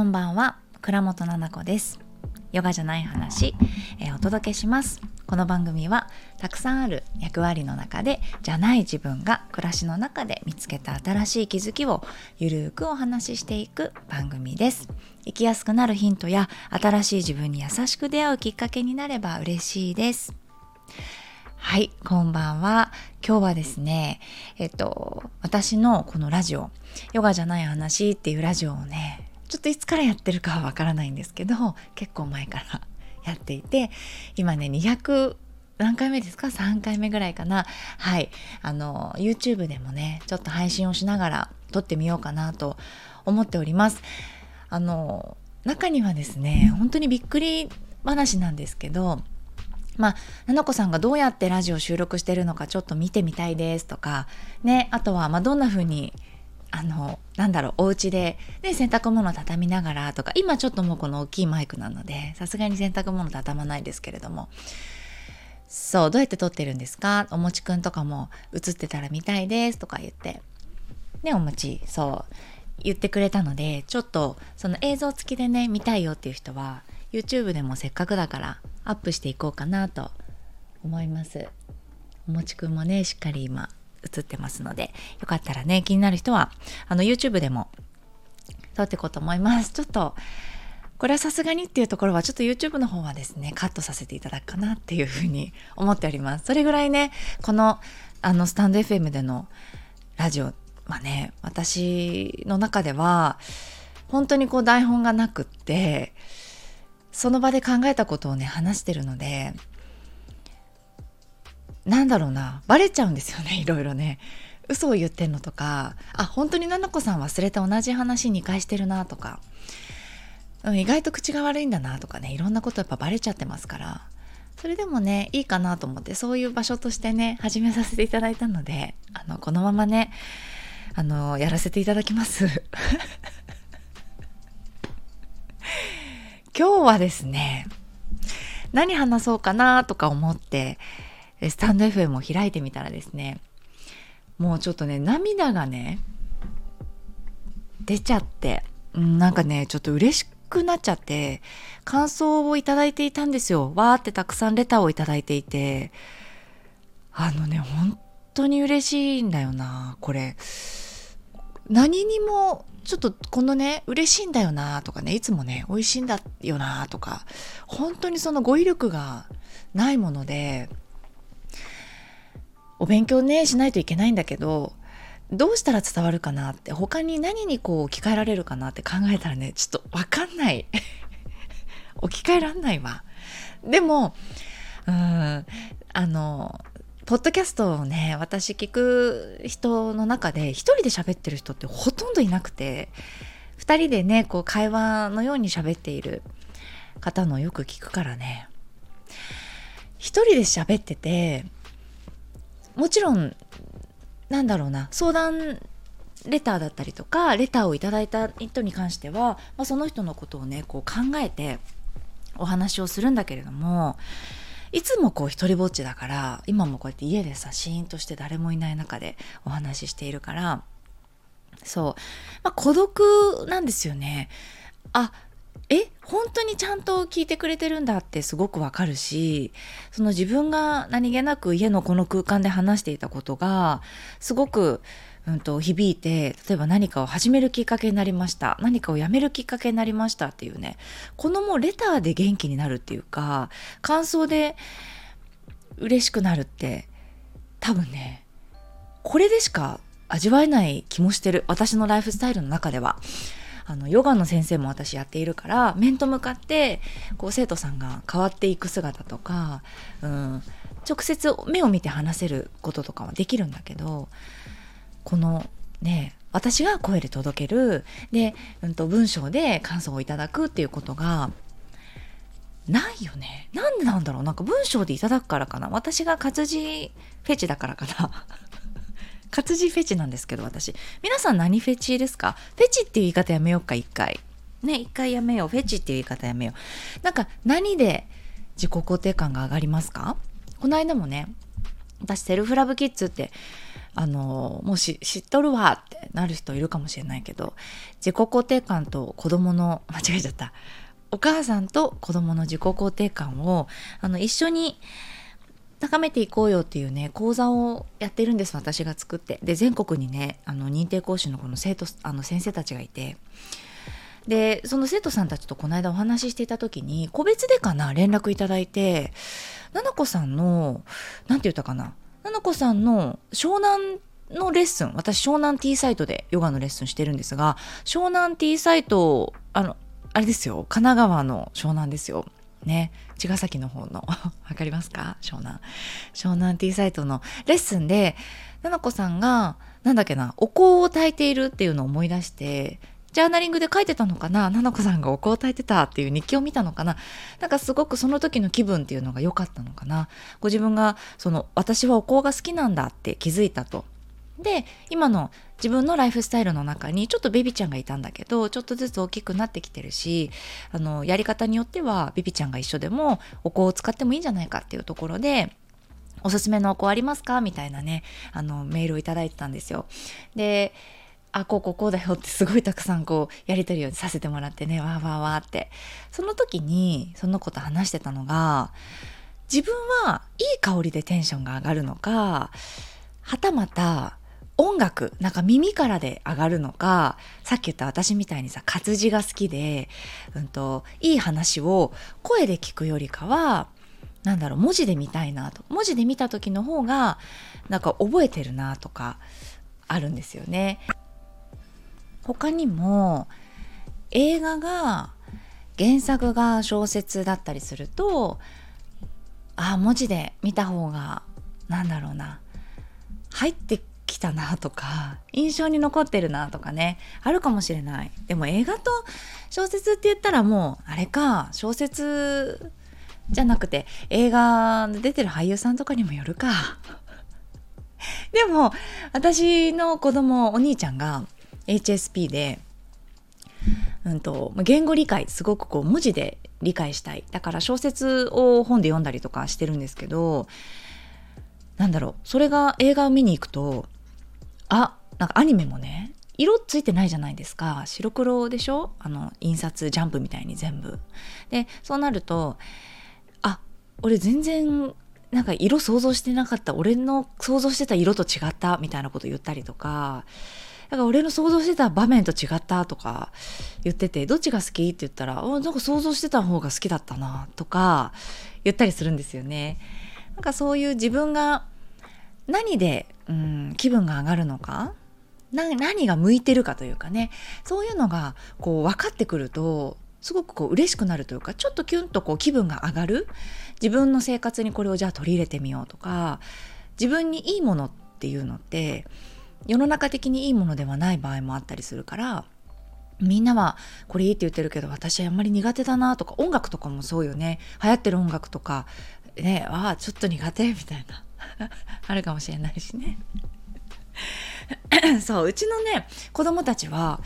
こんばんは。倉本々子です。ヨガじゃない話、えー、お届けします。この番組はたくさんある役割の中でじゃない自分が暮らしの中で見つけた新しい気づきをゆるーくお話ししていく番組です。生きやすくなるヒントや新しい自分に優しく出会うきっかけになれば嬉しいです。はい、こんばんは。今日はですね、えっと、私のこのラジオ、ヨガじゃない話っていうラジオをね、ちょっといつからやってるかはわからないんですけど、結構前からやっていて、今ね、200、何回目ですか ?3 回目ぐらいかな。はい。あの、YouTube でもね、ちょっと配信をしながら撮ってみようかなと思っております。あの、中にはですね、本当にびっくり話なんですけど、まあ、ななこさんがどうやってラジオ収録してるのかちょっと見てみたいですとか、ね、あとは、まあ、どんな風に、あの、なんだろう、お家で、ね、洗濯物畳みながらとか、今ちょっともうこの大きいマイクなので、さすがに洗濯物畳まないですけれども、そう、どうやって撮ってるんですか？おもちくんとかも映ってたら見たいですとか言って、ね、おもち、そう、言ってくれたので、ちょっとその映像付きでね、見たいよっていう人は、YouTube でもせっかくだからアップしていこうかなと思います。おもちくんもねしっかり今映ってますのでよかったらね気になる人はあの YouTube でも撮っていこうと思います。ちょっとこれはさすがにっていうところはちょっと YouTube の方はですねカットさせていただくかなっていうふうに思っております。それぐらいねこのあのスタンド FM でのラジオまあね私の中では本当にこう台本がなくってその場で考えたことをね話してるのでなんだろうな。バレちゃうんですよね。いろいろね。嘘を言ってんのとか。あ本当に菜々子さん忘れて同じ話2回してるなとか、うん、意外と口が悪いんだなとかね。いろんなことやっぱバレちゃってますから。それでもねいいかなと思ってそういう場所としてね始めさせていただいたのであのこのままねあのやらせていただきます。今日はですね、何話そうかなとか思って、スタンド FM を開いてみたらですね、もうちょっとね、涙がね、出ちゃって、なんかね、ちょっと嬉しくなっちゃって、感想をいただいていたんですよ。わーってたくさんレターをいただいていて、あのね、本当に嬉しいんだよな、これ。何にもちょっとこのね、嬉しいんだよなとかね、いつもね、美味しいんだよなとか、本当にその語彙力がないもので、お勉強ね、しないといけないんだけど、どうしたら伝わるかなって、他に何にこう置き換えられるかなって考えたらね、ちょっとわかんない。置き換えらんないわ。でも、うん、あの、ポッドキャストをね私聞く人の中で一人で喋ってる人ってほとんどいなくて2人でねこう会話のように喋っている方のよく聞くからね一人で喋っててもちろんなんだろうな相談レターだったりとかレターをいただいた人に関しては、まあ、その人のことをねこう考えてお話をするんだけれどもいつもこう一人ぼっちだから今もこうやって家でさシーンとして誰もいない中でお話ししているからそう、まあ、孤独なんですよね。あえ本当にちゃんと聞いてくれてるんだってすごくわかるしその自分が何気なく家のこの空間で話していたことがすごくうんと、響いて例えば何かを始めるきっかけになりました何かをやめるきっかけになりましたっていうねこのもうレターで元気になるっていうか感想で嬉しくなるって多分ねこれでしか味わえない気もしてる私のライフスタイルの中では。あのヨガの先生も私やっているから面と向かってこう生徒さんが変わっていく姿とか、うん、直接目を見て話せることとかはできるんだけどこのね私が声で届けるで、うんと、文章で感想をいただくっていうことがないよね。なんでなんだろう。なんか文章でいただくからかな。私が活字フェチだからかな。活字フェチなんですけど私。皆さん何フェチですか？フェチっていう言い方やめようか一回。ね一回やめよう。フェチっていう言い方やめよう。なんか何で自己肯定感が上がりますか？この間もね私セルフラブキッズってあのもう知っとるわってなる人いるかもしれないけど自己肯定感と子供の間違えちゃった。お母さんと子供の自己肯定感をあの一緒に高めていこうよっていうね講座をやってるんです私が作って。で全国にねあの認定講師のこの生徒あの先生たちがいて。でその生徒さんたちとこの間お話ししていた時に個別でかな連絡いただいて。ななこさんの何て言ったかなななこさんの湘南のレッスン私湘南 T サイトでヨガのレッスンしてるんですが湘南 T サイトあのあれですよ神奈川の湘南ですよ。ね茅ヶ崎の方の わかりますか？湘南。湘南 T サイトのレッスンでななこさんがなんだっけなお香を炊いているっていうのを思い出してジャーナリングで書いてたのかな？ななこさんがお香を炊いてたっていう日記を見たのかな？なんかすごくその時の気分っていうのが良かったのかな？ご自分がその私はお香が好きなんだって気づいたと。で今の自分のライフスタイルの中にちょっとベビちゃんがいたんだけどちょっとずつ大きくなってきてるしあのやり方によってはベビちゃんが一緒でもお香を使ってもいいんじゃないかっていうところでおすすめのお香ありますかみたいなねあのメールをいただいてたんですよ。であこうこうこうだよってすごいたくさんこうやり取りをさせてもらってねわーわーわーってその時にその子と話してたのが自分はいい香りでテンションが上がるのかはたまた音楽なんか耳からで上がるのかさっき言った私みたいにさ活字が好きで、うんと、いい話を声で聞くよりかはなんだろう文字で見たいなと文字で見た時の方がなんか覚えてるなとかあるんですよね。他にも映画が原作が小説だったりするとあ文字で見た方がなんだろうな入ってきたなとか印象に残ってるなとかねあるかもしれない。でも映画と小説って言ったらもうあれか小説じゃなくて映画で出てる俳優さんとかにもよるか。でも私の子供お兄ちゃんが HSP でうんと、言語理解すごくこう文字で理解したい。だから小説を本で読んだりとかしてるんですけどなんだろうそれが映画を見に行くとあなんかアニメもね色ついてないじゃないですか。白黒でしょ？あの印刷ジャンプみたいに全部。でそうなるとあ俺全然なんか色想像してなかった。俺の想像してた色と違ったみたいなこと言ったりとか。だから俺の想像してた場面と違ったとか言っててどっちが好きって言ったらなんか想像してた方が好きだったなとか言ったりするんですよね。なんかそういう自分が何で、うん、気分が上がるのか？何が向いてるかというかね。そういうのがこう分かってくるとすごくこう嬉しくなるというかちょっとキュンとこう気分が上がる。自分の生活にこれをじゃあ取り入れてみようとか自分にいいものっていうのって世の中的にいいものではない場合もあったりするからみんなはこれいいって言ってるけど私はあんまり苦手だなとか音楽とかもそうよね。流行ってる音楽とかねああちょっと苦手みたいな。あるかもしれないしね。そううちのね子供たちは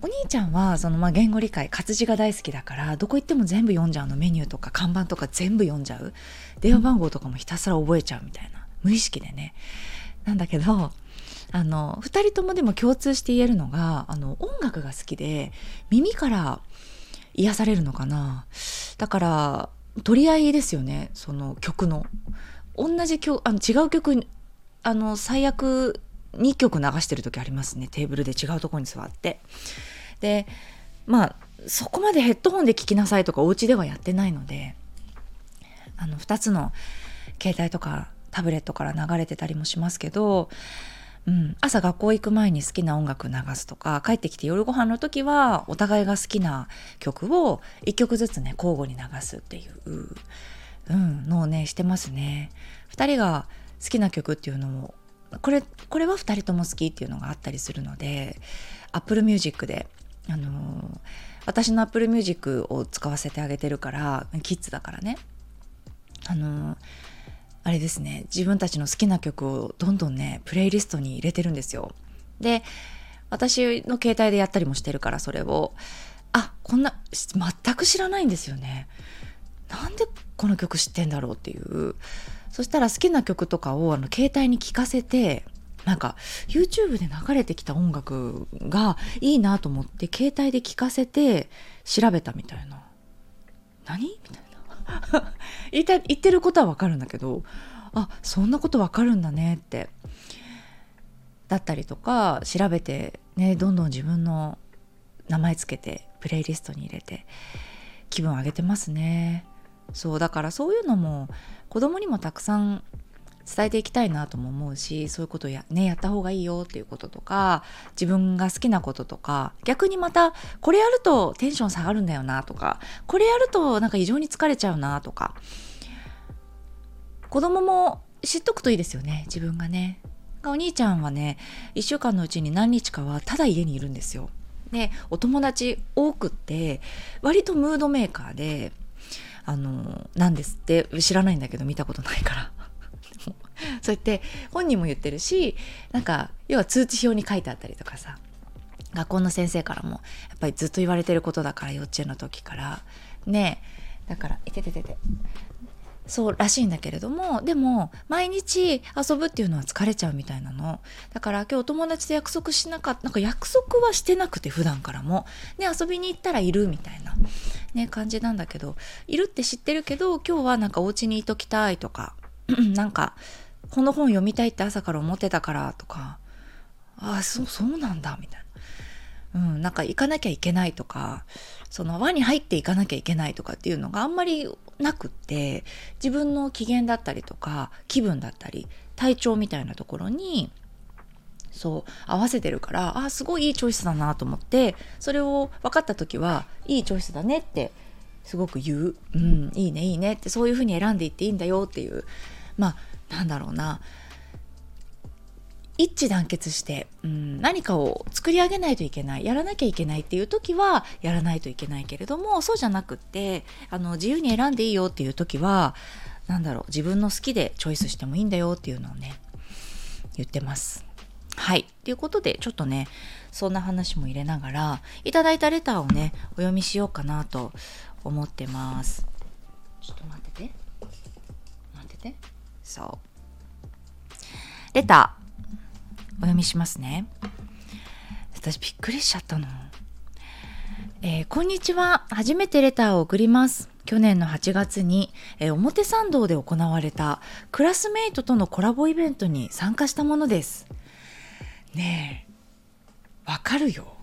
お兄ちゃんはそのまあ言語理解活字が大好きだからどこ行っても全部読んじゃうの。メニューとか看板とか全部読んじゃう。電話番号とかもひたすら覚えちゃうみたいな無意識でね。なんだけどあの2人ともでも共通して言えるのがあの音楽が好きで耳から癒されるのかな。だから取り合いですよねその曲の。同じ曲あの違う曲あの最悪2曲流してる時ありますね。テーブルで違うとこに座って。でまあそこまでヘッドホンで聴きなさいとかお家ではやってないのであの2つの携帯とかタブレットから流れてたりもしますけどうん、朝学校行く前に好きな音楽流すとか帰ってきて夜ご飯の時はお互いが好きな曲を1曲ずつね交互に流すっていう、うん、のをねしてますね。2人が好きな曲っていうのもこれこれは2人とも好きっていうのがあったりするので Apple Music で、あのー、私の Apple Music を使わせてあげてるからキッズだからね。あのーあれですね自分たちの好きな曲をどんどんねプレイリストに入れてるんですよ。で私の携帯でやったりもしてるからそれを。あこんな全く知らないんですよね。なんでこの曲知ってんだろうっていう。そしたら好きな曲とかをあの携帯に聞かせてなんか YouTube で流れてきた音楽がいいなと思って携帯で聞かせて調べたみたいな。何？みたいな。言った言ってることはわかるんだけどあそんなことわかるんだねって。だったりとか調べてねどんどん自分の名前つけてプレイリストに入れて気分上げてますね。そうだからそういうのも子供にもたくさん伝えていきたいなとも思うしそういうことや,、ね、やった方がいいよっていうこととか自分が好きなこととか逆にまたこれやるとテンション下がるんだよなとかこれやるとなんか異常に疲れちゃうなとか子供も知っとくといいですよね自分がね。お兄ちゃんはね1週間のうちに何日かはただ家にいるんですよ。でお友達多くって割とムードメーカーであのなんですって。知らないんだけど見たことないから。そうやって本人も言ってるしなんか要は通知表に書いてあったりとかさ。学校の先生からもやっぱりずっと言われてることだから幼稚園の時から。ねだからいてててて。そうらしいんだけれどもでも毎日遊ぶっていうのは疲れちゃうみたいなの。だから今日お友達と約束しなかったなんか約束はしてなくて普段からも。で遊びに行ったらいるみたいな。ね感じなんだけど。いるって知ってるけど今日はなんかお家にいときたいとか なんかこの本読みたいって朝から思ってたからとか。ああそうそうなんだみたいな。うん、なんか行かなきゃいけないとかその輪に入っていかなきゃいけないとかっていうのがあんまりなくって自分の機嫌だったりとか気分だったり体調みたいなところにそう合わせてるからあすごいいいチョイスだなと思ってそれを分かった時はいいチョイスだねってすごく言う、うん、いいねいいねってそういうふうに選んでいっていいんだよっていうまあなんだろうな。一致団結して、うん、何かを作り上げないといけないやらなきゃいけないっていう時はやらないといけないけれどもそうじゃなくってあの自由に選んでいいよっていう時は何だろう自分の好きでチョイスしてもいいんだよっていうのをね言ってます。はい。ということで、ちょっとね、そんな話も入れながら、いただいたレターをね、お読みしようかなと思ってます。ちょっと待ってて。待ってて。そう。レター。お読みしますね。私びっくりしちゃったの。えー、こんにちは。初めてレターを送ります。去年の8月に、えー、表参道で行われたクラスメイトとのコラボイベントに参加したものです。ねえわかるよ。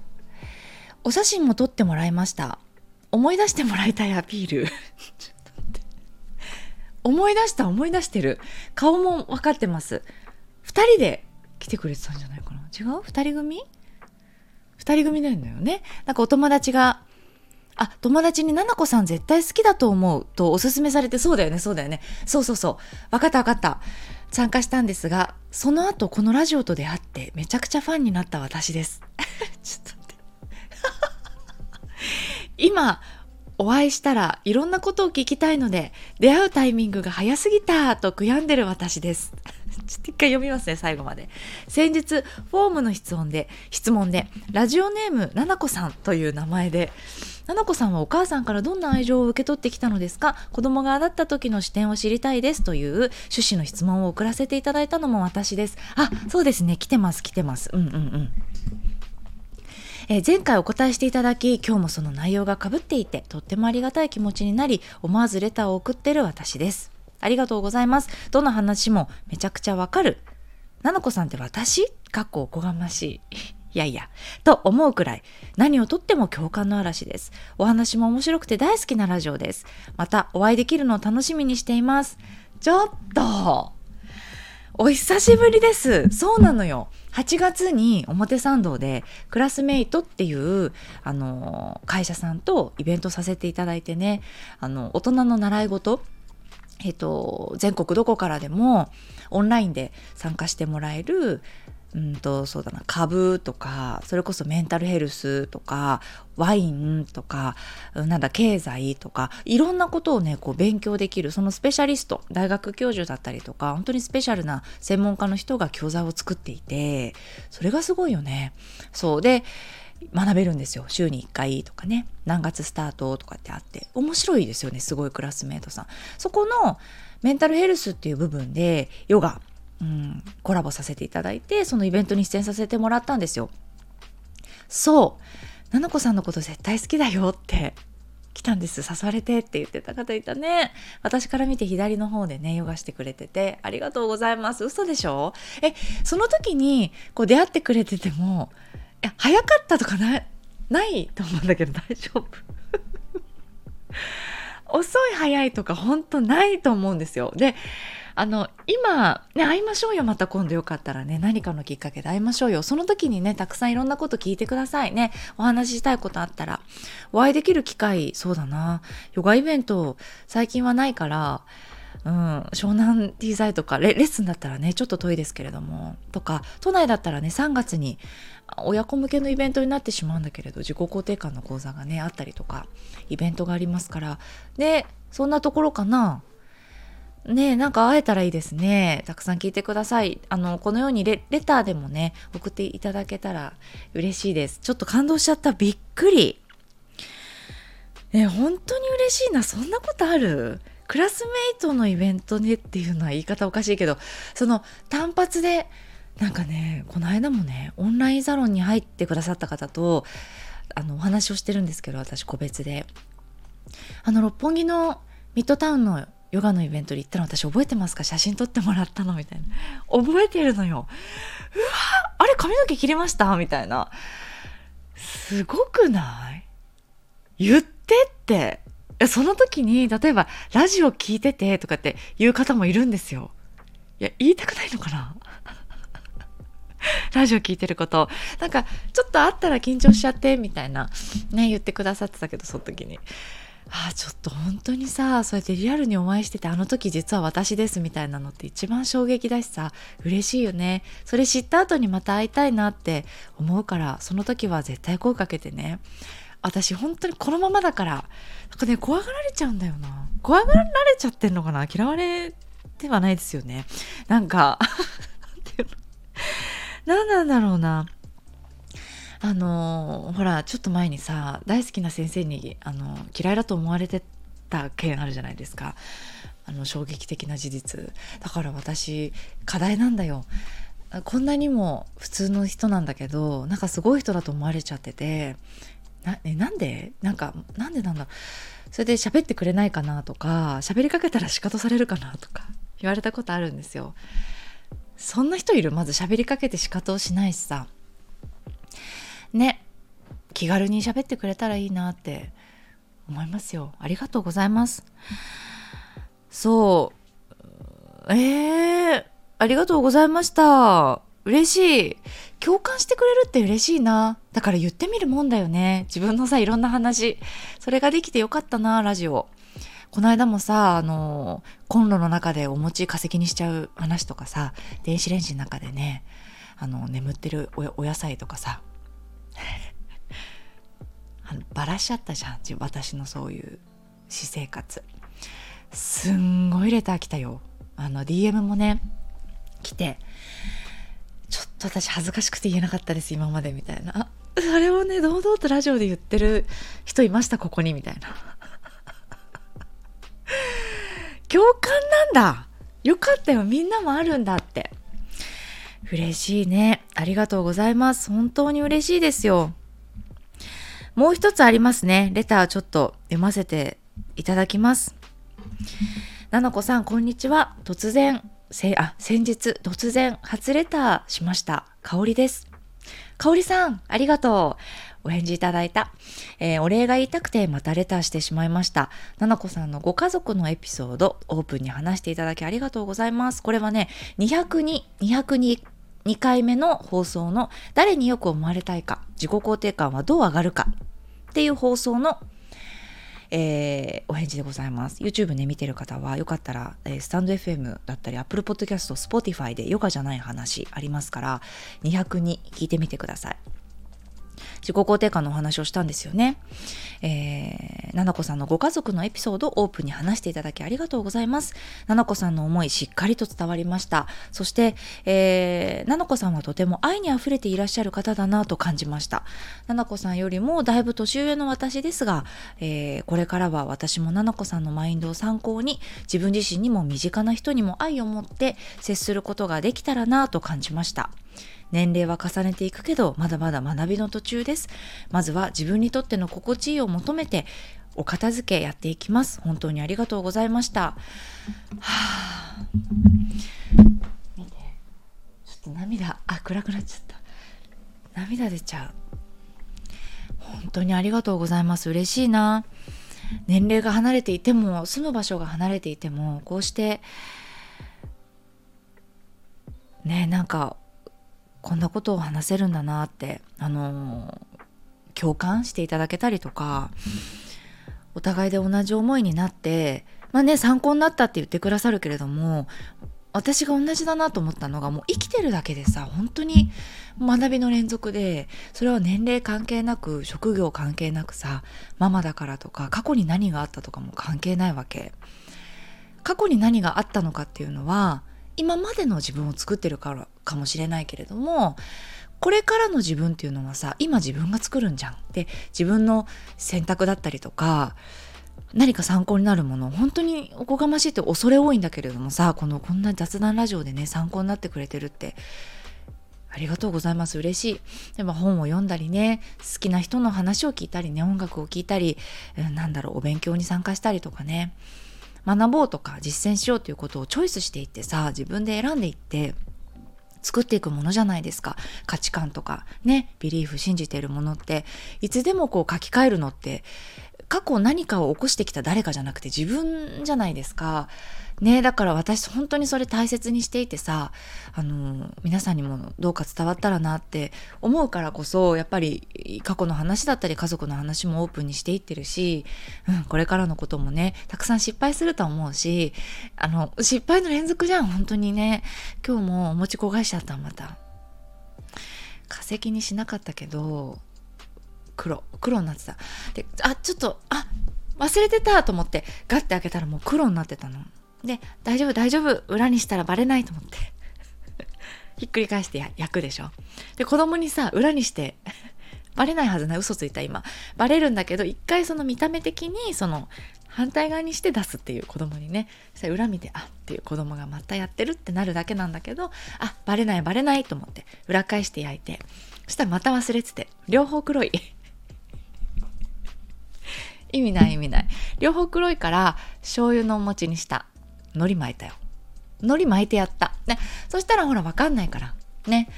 お写真も撮ってもらいました。思い出してもらいたいアピール。思い出した思い出してる。顔も分かってます。2人で来てくれてたんじゃないかな違う？二人組？二人組なんだよねなんかお友達があ、友達にななこさん絶対好きだと思うとおすすめされて、そうだよね、そうだよね。そうそうそう。わかったわかった。参加したんですが、その後このラジオと出会ってめちゃくちゃファンになった私です。ちょっと待って。今、お会いしたらいろんなことを聞きたいので、出会うタイミングが早すぎたと悔やんでる私です。ちょっと一回読みますね、最後まで。先日、フォームの質問で、質問で、ラジオネーム、ななこさんという名前で、ななこさんはお母さんからどんな愛情を受け取ってきたのですか？子供がだった時の視点を知りたいですという趣旨の質問を送らせていただいたのも私です。あ、そうですね。来てます、来てます。うんうんうん。え、前回お答えしていただき、今日もその内容がかぶっていて、とってもありがたい気持ちになり、思わずレターを送ってる私です。ありがとうございます。どの話もめちゃくちゃわかる。ななこさんって私？かっこおこがましい。いやいや、と思うくらい、何をとっても共感の嵐です。お話も面白くて大好きなラジオです。またお会いできるのを楽しみにしています。ちょっとお久しぶりです。そうなのよ。8月に表参道でクラスメイトっていうあの会社さんとイベントさせていただいてねあの大人の習い事っと、全国どこからでもオンラインで参加してもらえるうんとそうだな株とかそれこそメンタルヘルスとかワインとかなんだ経済とかいろんなことをねこう勉強できるそのスペシャリスト大学教授だったりとか本当にスペシャルな専門家の人が教材を作っていてそれがすごいよね。そうで学べるんですよ。週に1回とかね。何月スタートとかってあって。面白いですよね。すごいクラスメートさん。そこのメンタルヘルスっていう部分でヨガうん、コラボさせていただいてそのイベントに出演させてもらったんですよ。そう。菜々子さんのこと絶対好きだよって。来たんです。誘われてって言ってた方いたね。私から見て左の方でねヨガしてくれてて。ありがとうございます。嘘でしょ？えその時にこう出会ってくれててもや早かったとかないないと思うんだけど大丈夫。遅い早いとか本当ないと思うんですよ。であの今ね会いましょうよまた今度よかったらね。何かのきっかけで会いましょうよ。その時にねたくさんいろんなこと聞いてくださいね。お話ししたいことあったら。お会いできる機会そうだな。ヨガイベント最近はないから。うん、湘南 T 剤とかレッスンだったらねちょっと遠いですけれどもとか都内だったらね3月に親子向けのイベントになってしまうんだけれど自己肯定感の講座がねあったりとかイベントがありますからでそんなところかなねなんか会えたらいいですね。たくさん聞いてください。あの、このようにレターでもね、送っていただけたら嬉しいです。ちょっと感動しちゃった。びっくり。ね、本当に嬉しいな。そんなことある？クラスメイトのイベントでっていうのは言い方おかしいけど、その単発で、なんかね、この間もね、オンラインサロンに入ってくださった方と、あの、お話をしてるんですけど、私個別で。あの、六本木のミッドタウンのヨガのイベントに行ったの私覚えてますか？写真撮ってもらったのみたいな。覚えてるのよ。うわあれ髪の毛切れました？みたいな。すごくない？言ってって。その時に、例えば、ラジオ聞いててとかって言う方もいるんですよ。いや、言いたくないのかな？ラジオ聞いてること。なんか、ちょっとあったら緊張しちゃって、みたいな、ね、言ってくださってたけど、その時に。ああちょっと本当にさそうやってリアルにお会いしててあの時実は私ですみたいなのって一番衝撃だしさ嬉しいよねそれ知った後にまた会いたいなって思うからその時は絶対声かけてね私本当にこのままだからなんかね怖がられちゃうんだよな。怖がられちゃってんのかな？嫌われてはないですよね。なんか何なんだろうな。あのほらちょっと前にさ大好きな先生にあの嫌いだと思われてた件あるじゃないですか。あの衝撃的な事実。だから私課題なんだよ。こんなにも普通の人なんだけどなんかすごい人だと思われちゃってて。な,、えなんで？なんかなんでなんだ？それで喋ってくれないかなとか喋りかけたら仕方されるかなとか言われたことあるんですよ。そんな人いる？まず喋りかけて仕方をしないしさ。ね。気軽に喋ってくれたらいいなって思いますよ。ありがとうございます。そう。えー、ありがとうございました。嬉しい。共感してくれるって嬉しいな。だから言ってみるもんだよね。自分のさいろんな話。それができてよかったなラジオ。この間もさあのコンロの中でお餅化石にしちゃう話とかさ電子レンジの中でねあの眠ってるお野菜とかさ。あのバラしちゃったじゃん。私のそういう私生活。すんごいレター来たよ。あの DM もね来て。と私恥ずかしくて言えなかったです今までみたいなあそれをね堂々とラジオで言ってる人いましたここにみたいな 共感なんだよかったよみんなもあるんだって嬉しいね。ありがとうございます。本当に嬉しいですよ。もう一つありますね。レターちょっと読ませていただきます。なのこさん、こんにちは。突然、せあ、先日、突然、初レターしました。香りです。香りさん、ありがとう。お返事いただいた。えー、お礼が言いたくてまたレターしてしまいました。ななこさんのご家族のエピソード、オープンに話していただきありがとうございます。これはね、202、202 2回目の放送の誰によく思われたいか、自己肯定感はどう上がるかっていう放送の、えー、お返事でございます。YouTube ね、見てる方はよかったら、えー、スタンド FM だったり Apple Podcast、Spotify でヨガじゃない話ありますから、202聞いてみてください。自己肯定感のお話をしたんですよね。えー、ななこさんのご家族のエピソードをオープンに話していただきありがとうございます。ななこさんの思いしっかりと伝わりました。そして、えー、ななこさんはとても愛に溢れていらっしゃる方だなと感じました。ななこさんよりもだいぶ年上の私ですが、えー、これからは私もななこさんのマインドを参考に自分自身にも身近な人にも愛を持って接することができたらなと感じました。年齢は重ねていくけどまだまだ学びの途中です。まずは自分にとっての心地いいを求めてお片付けやっていきます。本当にありがとうございました。はあ。見て。ちょっと涙。あ暗くなっちゃった。涙出ちゃう。本当にありがとうございます。嬉しいな。年齢が離れていても住む場所が離れていてもこうしてねなんかこんなことを話せるんだなってあの共感していただけたりとかお互いで同じ思いになってまあね参考になったって言ってくださるけれども私が同じだなと思ったのがもう生きてるだけでさ本当に学びの連続でそれは年齢関係なく職業関係なくさママだからとか過去に何があったとかも関係ないわけ。過去に何があったのかっていうのは今までの自分を作ってるからかもしれないけれどもこれからの自分っていうのはさ今自分が作るんじゃん。で自分の選択だったりとか何か参考になるもの本当におこがましいって恐れ多いんだけれどもさこのこんな雑談ラジオでね参考になってくれてるってありがとうございます。嬉しい。でも本を読んだりね好きな人の話を聞いたりね音楽を聴いたり、うん、なんだろうお勉強に参加したりとかね。学ぼうとか実践しようということをチョイスしていってさ自分で選んでいって作っていくものじゃないですか価値観とかねビリーフ信じているものっていつでもこう書き換えるのって過去何かを起こしてきた誰かじゃなくて自分じゃないですか。ねだから私本当にそれ大切にしていてさあの皆さんにもどうか伝わったらなって思うからこそやっぱり過去の話だったり家族の話もオープンにしていってるし、うん、これからのこともねたくさん失敗すると思うしあの失敗の連続じゃん本当にね。今日もお餅焦がしちゃったまた。化石にしなかったけど黒黒になってた。であちょっとあ忘れてたと思ってガッて開けたらもう黒になってたの。で大丈夫大丈夫。裏にしたらバレないと思って。ひっくり返して焼くでしょ。で子供にさ裏にして バレないはずない。嘘ついた今。バレるんだけど一回その見た目的にその反対側にして出すっていう子供にね。そしたら裏見てあっていう子供がまたやってるってなるだけなんだけどあバレないバレないと思って。裏返して焼いて。そしたらまた忘れてて。両方黒い。意味ない意味ない。両方黒いから醤油のお餅にした。海苔巻いたよ。海苔巻いてやった。ねそしたらほらわかんないから。ね。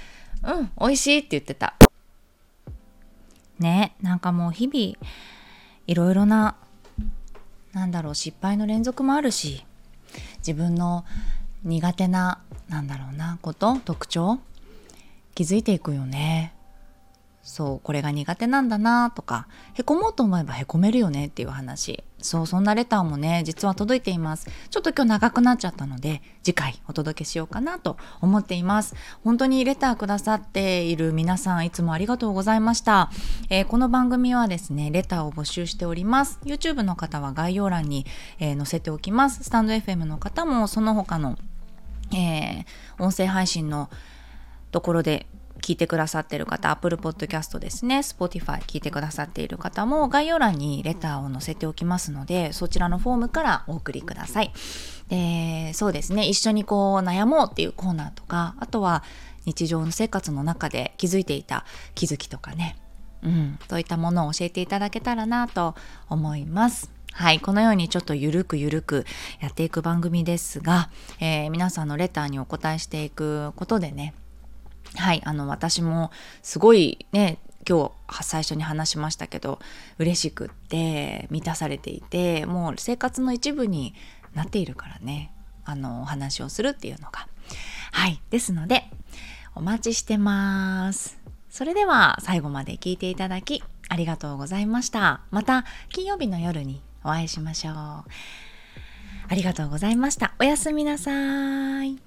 うん美味しいって言ってた。ねなんかもう日々いろいろななんだろう失敗の連続もあるし自分の苦手ななんだろうなこと特徴気づいていくよね。そうこれが苦手なんだなとかへこもうと思えばへこめるよねっていう話。そうそんなレターもね実は届いています。ちょっと今日長くなっちゃったので次回お届けしようかなと思っています。本当にレターくださっている皆さんいつもありがとうございました、えー、この番組はですねレターを募集しております。YouTube の方は概要欄に、えー、載せておきます。スタンド FM の方もその他の、えー、音声配信のところで聞いてくださってる方、Apple Podcast ですね、Spotify 聞いてくださっている方も概要欄にレターを載せておきますので、そちらのフォームからお送りください。で、そうですね、一緒にこう悩もうっていうコーナーとか、あとは日常の生活の中で気づいていた気づきとかね、うん、そういったものを教えていただけたらなと思います。はい。このようにちょっとゆるくゆるくやっていく番組ですが、えー、皆さんのレターにお答えしていくことでね、はい、あの私もすごいね今日最初に話しましたけど嬉しくって満たされていてもう生活の一部になっているからねあのお話をするっていうのが。はいですのでお待ちしてます。それでは最後まで聞いていただきありがとうございました。また金曜日の夜にお会いしましょう。ありがとうございました。おやすみなさい。